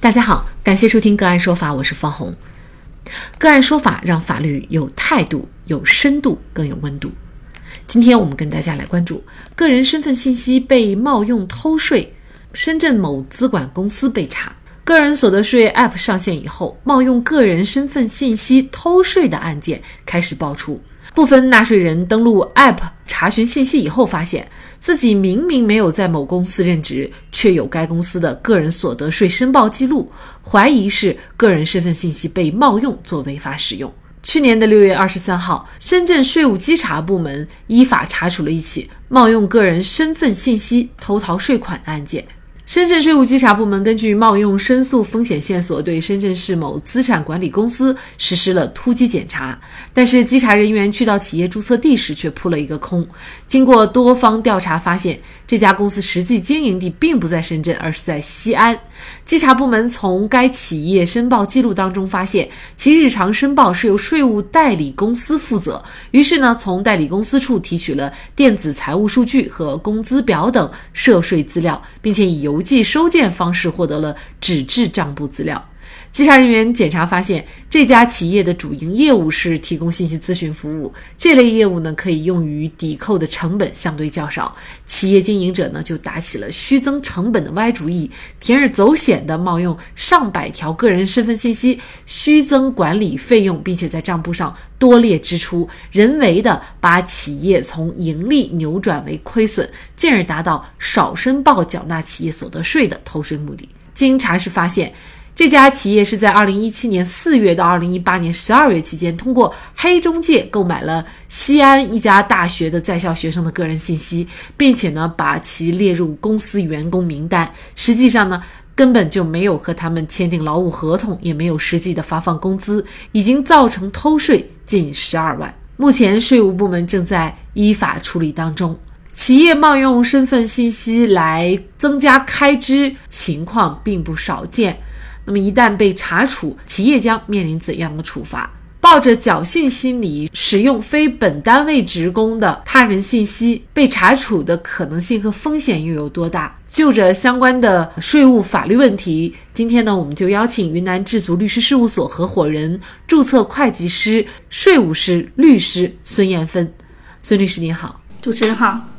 大家好，感谢收听个案说法，我是方红。个案说法让法律有态度、有深度、更有温度。今天我们跟大家来关注个人身份信息被冒用偷税，深圳某资管公司被查。个人所得税 App 上线以后，冒用个人身份信息偷税的案件开始爆出。部分纳税人登录 App 查询信息以后，发现自己明明没有在某公司任职，却有该公司的个人所得税申报记录，怀疑是个人身份信息被冒用做违法使用。去年的六月二十三号，深圳税务稽查部门依法查处了一起冒用个人身份信息偷逃税款的案件。深圳税务稽查部门根据冒用申诉风险线索，对深圳市某资产管理公司实施了突击检查。但是，稽查人员去到企业注册地时却扑了一个空。经过多方调查，发现这家公司实际经营地并不在深圳，而是在西安。稽查部门从该企业申报记录当中发现，其日常申报是由税务代理公司负责。于是呢，从代理公司处提取了电子财务数据和工资表等涉税资料，并且以邮寄收件方式获得了纸质账簿资料。稽查人员检查发现，这家企业的主营业务是提供信息咨询服务。这类业务呢，可以用于抵扣的成本相对较少。企业经营者呢，就打起了虚增成本的歪主意，铤而走险地冒用上百条个人身份信息，虚增管理费用，并且在账簿上多列支出，人为的把企业从盈利扭转为亏损，进而达到少申报缴纳企业所得税的偷税目的。经查实发现。这家企业是在二零一七年四月到二零一八年十二月期间，通过黑中介购买了西安一家大学的在校学生的个人信息，并且呢把其列入公司员工名单。实际上呢根本就没有和他们签订劳务合同，也没有实际的发放工资，已经造成偷税近十二万。目前税务部门正在依法处理当中。企业冒用身份信息来增加开支情况并不少见。那么一旦被查处，企业将面临怎样的处罚？抱着侥幸心理使用非本单位职工的他人信息，被查处的可能性和风险又有多大？就着相关的税务法律问题，今天呢，我们就邀请云南智足律师事务所合伙人、注册会计师、税务师、律师孙艳芬。孙律师您好，主持人好。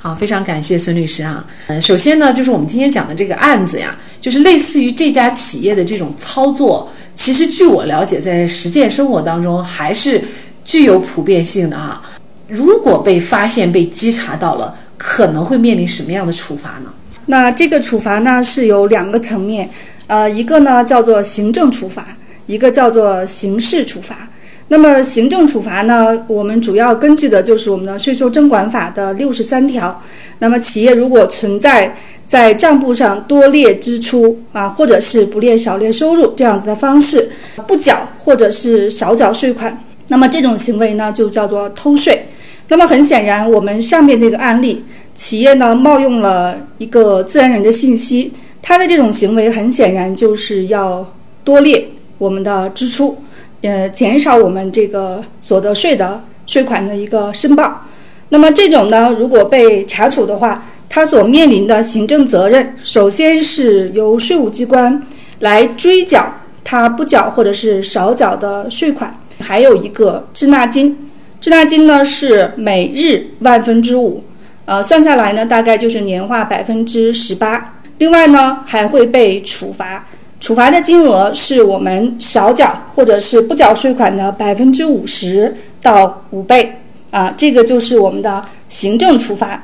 好，非常感谢孙律师啊。嗯，首先呢，就是我们今天讲的这个案子呀，就是类似于这家企业的这种操作，其实据我了解，在实践生活当中还是具有普遍性的哈。如果被发现、被稽查到了，可能会面临什么样的处罚呢？那这个处罚呢是有两个层面，呃，一个呢叫做行政处罚，一个叫做刑事处罚。那么行政处罚呢？我们主要根据的就是我们的税收征管法的六十三条。那么企业如果存在在账簿上多列支出啊，或者是不列少列收入这样子的方式，不缴或者是少缴税款，那么这种行为呢就叫做偷税。那么很显然，我们上面这个案例，企业呢冒用了一个自然人的信息，它的这种行为很显然就是要多列我们的支出。呃，减少我们这个所得税的税款的一个申报。那么这种呢，如果被查处的话，他所面临的行政责任，首先是由税务机关来追缴他不缴或者是少缴的税款，还有一个滞纳金。滞纳金呢是每日万分之五，呃，算下来呢大概就是年化百分之十八。另外呢还会被处罚。处罚的金额是我们少缴或者是不缴税款的百分之五十到五倍啊，这个就是我们的行政处罚。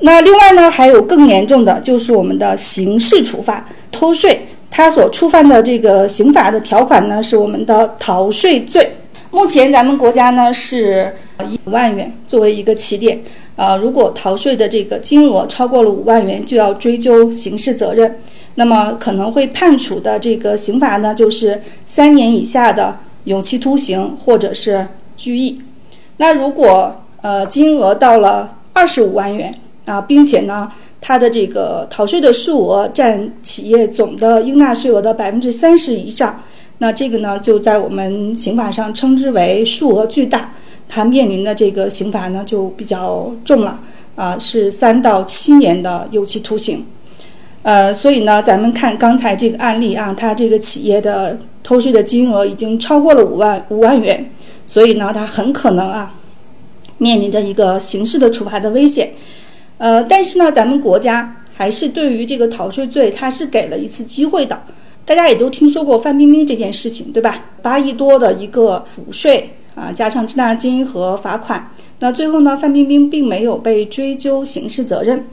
那另外呢，还有更严重的，就是我们的刑事处罚，偷税，它所触犯的这个刑法的条款呢，是我们的逃税罪。目前咱们国家呢是以五万元作为一个起点，呃，如果逃税的这个金额超过了五万元，就要追究刑事责任。那么可能会判处的这个刑罚呢，就是三年以下的有期徒刑或者是拘役。那如果呃金额到了二十五万元啊，并且呢它的这个逃税的数额占企业总的应纳税额的百分之三十以上，那这个呢就在我们刑法上称之为数额巨大，它面临的这个刑罚呢就比较重了啊，是三到七年的有期徒刑。呃，所以呢，咱们看刚才这个案例啊，他这个企业的偷税的金额已经超过了五万五万元，所以呢，他很可能啊面临着一个刑事的处罚的危险。呃，但是呢，咱们国家还是对于这个逃税罪，它是给了一次机会的。大家也都听说过范冰冰这件事情，对吧？八亿多的一个补税啊，加上滞纳金和罚款，那最后呢，范冰冰并没有被追究刑事责任。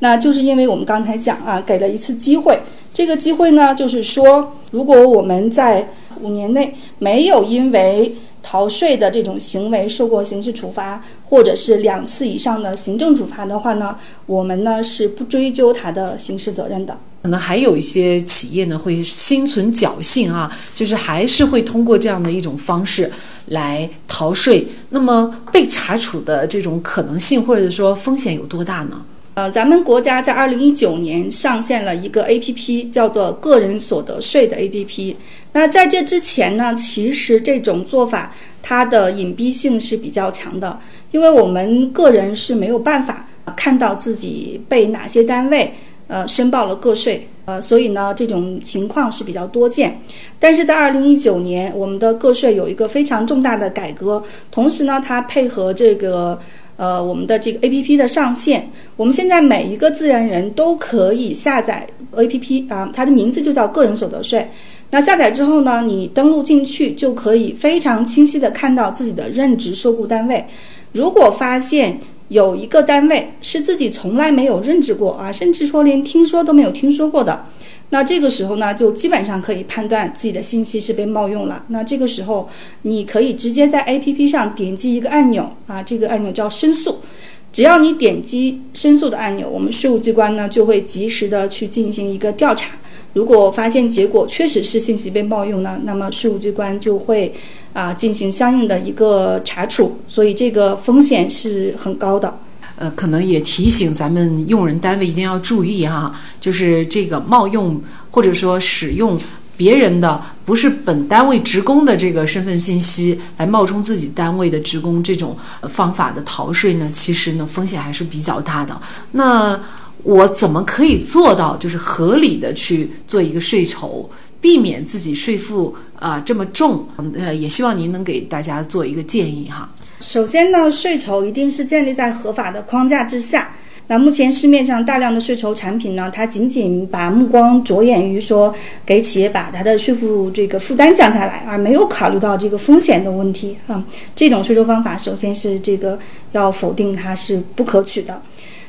那就是因为我们刚才讲啊，给了一次机会。这个机会呢，就是说，如果我们在五年内没有因为逃税的这种行为受过刑事处罚，或者是两次以上的行政处罚的话呢，我们呢是不追究他的刑事责任的。可能还有一些企业呢会心存侥幸啊，就是还是会通过这样的一种方式来逃税。那么被查处的这种可能性或者说风险有多大呢？呃，咱们国家在二零一九年上线了一个 A P P，叫做个人所得税的 A P P。那在这之前呢，其实这种做法它的隐蔽性是比较强的，因为我们个人是没有办法看到自己被哪些单位。呃，申报了个税，呃，所以呢，这种情况是比较多见。但是在二零一九年，我们的个税有一个非常重大的改革，同时呢，它配合这个呃我们的这个 A P P 的上线，我们现在每一个自然人都可以下载 A P P 啊，它的名字就叫个人所得税。那下载之后呢，你登录进去就可以非常清晰的看到自己的任职受雇单位。如果发现有一个单位是自己从来没有任职过啊，甚至说连听说都没有听说过的，那这个时候呢，就基本上可以判断自己的信息是被冒用了。那这个时候，你可以直接在 APP 上点击一个按钮啊，这个按钮叫申诉。只要你点击申诉的按钮，我们税务机关呢就会及时的去进行一个调查。如果发现结果确实是信息被冒用呢，那么税务机关就会啊进行相应的一个查处，所以这个风险是很高的。呃，可能也提醒咱们用人单位一定要注意哈，就是这个冒用或者说使用别人的不是本单位职工的这个身份信息来冒充自己单位的职工这种方法的逃税呢，其实呢风险还是比较大的。那。我怎么可以做到，就是合理的去做一个税筹，避免自己税负啊这么重？呃，也希望您能给大家做一个建议哈。首先呢，税筹一定是建立在合法的框架之下。那目前市面上大量的税筹产品呢，它仅仅把目光着眼于说给企业把它的税负这个负担降下来，而没有考虑到这个风险的问题啊。这种税收方法，首先是这个要否定它是不可取的。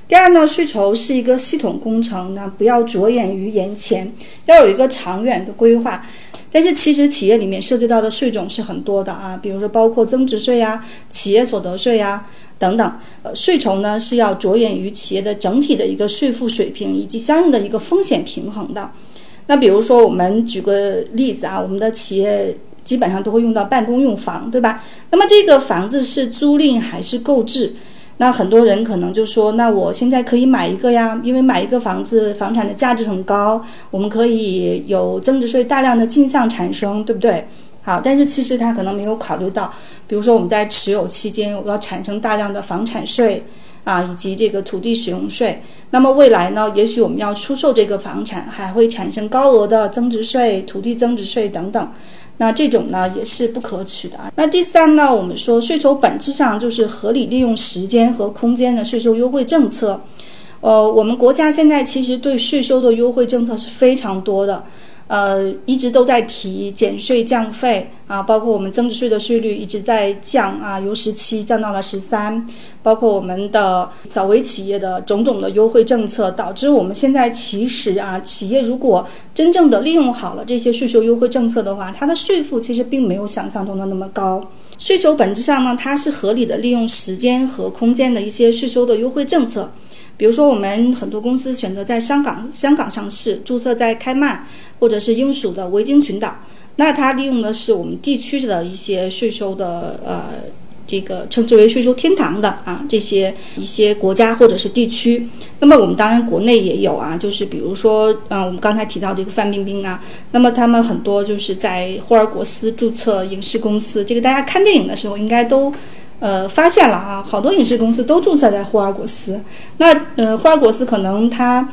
第二呢，税筹是一个系统工程，那不要着眼于眼前，要有一个长远的规划。但是其实企业里面涉及到的税种是很多的啊，比如说包括增值税呀、企业所得税呀等等。呃，税筹呢是要着眼于企业的整体的一个税负水平以及相应的一个风险平衡的。那比如说我们举个例子啊，我们的企业基本上都会用到办公用房，对吧？那么这个房子是租赁还是购置？那很多人可能就说，那我现在可以买一个呀，因为买一个房子，房产的价值很高，我们可以有增值税大量的进项产生，对不对？好，但是其实他可能没有考虑到，比如说我们在持有期间我要产生大量的房产税啊，以及这个土地使用税。那么未来呢，也许我们要出售这个房产，还会产生高额的增值税、土地增值税等等。那这种呢也是不可取的啊。那第三呢，我们说税收本质上就是合理利用时间和空间的税收优惠政策。呃，我们国家现在其实对税收的优惠政策是非常多的。呃，一直都在提减税降费啊，包括我们增值税的税率一直在降啊，由十七降到了十三，包括我们的小微企业的种种的优惠政策，导致我们现在其实啊，企业如果真正的利用好了这些税收优惠政策的话，它的税负其实并没有想象中的那么高。税收本质上呢，它是合理的利用时间和空间的一些税收的优惠政策。比如说，我们很多公司选择在香港香港上市，注册在开曼或者是英属的维京群岛，那它利用的是我们地区的一些税收的呃，这个称之为税收天堂的啊这些一些国家或者是地区。那么我们当然国内也有啊，就是比如说嗯，我们刚才提到这个范冰冰啊，那么他们很多就是在霍尔果斯注册影视公司，这个大家看电影的时候应该都。呃，发现了啊，好多影视公司都注册在霍尔果斯。那呃，霍尔果斯可能它，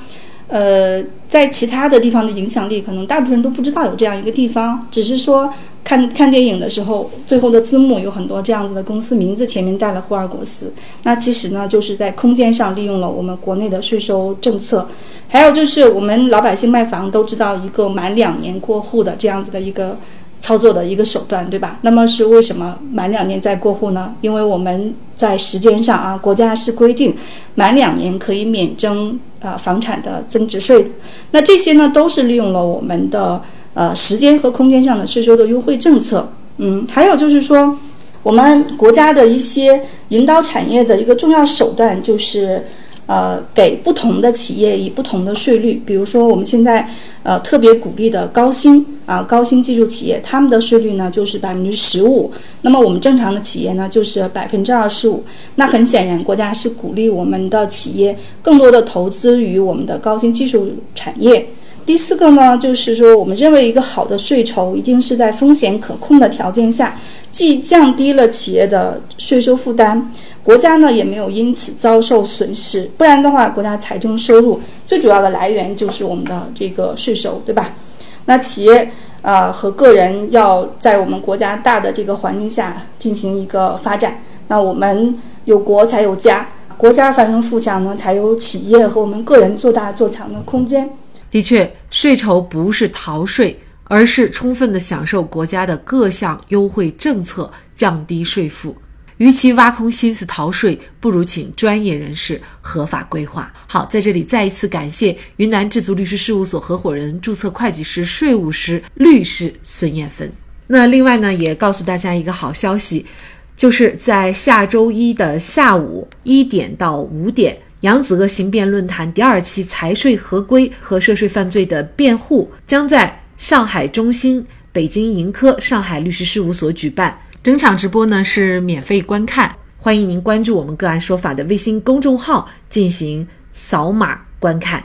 呃，在其他的地方的影响力，可能大部分人都不知道有这样一个地方，只是说看看电影的时候，最后的字幕有很多这样子的公司名字前面带了霍尔果斯。那其实呢，就是在空间上利用了我们国内的税收政策。还有就是我们老百姓卖房都知道一个满两年过户的这样子的一个。操作的一个手段，对吧？那么是为什么满两年再过户呢？因为我们在时间上啊，国家是规定满两年可以免征啊房产的增值税。那这些呢，都是利用了我们的呃时间和空间上的税收的优惠政策。嗯，还有就是说，我们国家的一些引导产业的一个重要手段就是。呃，给不同的企业以不同的税率，比如说我们现在呃特别鼓励的高新啊高新技术企业，他们的税率呢就是百分之十五。那么我们正常的企业呢就是百分之二十五。那很显然，国家是鼓励我们的企业更多的投资于我们的高新技术产业。第四个呢，就是说我们认为一个好的税筹一定是在风险可控的条件下，既降低了企业的税收负担。国家呢也没有因此遭受损失，不然的话，国家财政收入最主要的来源就是我们的这个税收，对吧？那企业啊和个人要在我们国家大的这个环境下进行一个发展，那我们有国才有家，国家繁荣富强呢，才有企业和我们个人做大做强的空间。的确，税筹不是逃税，而是充分的享受国家的各项优惠政策，降低税负。与其挖空心思逃税，不如请专业人士合法规划。好，在这里再一次感谢云南智足律师事务所合伙人、注册会计师、税务师、律师孙艳芬。那另外呢，也告诉大家一个好消息，就是在下周一的下午一点到五点，扬子鳄刑辩论坛第二期财税合规和涉税犯罪的辩护将在上海中心北京盈科上海律师事务所举办。整场直播呢是免费观看，欢迎您关注我们个案说法的微信公众号进行扫码观看。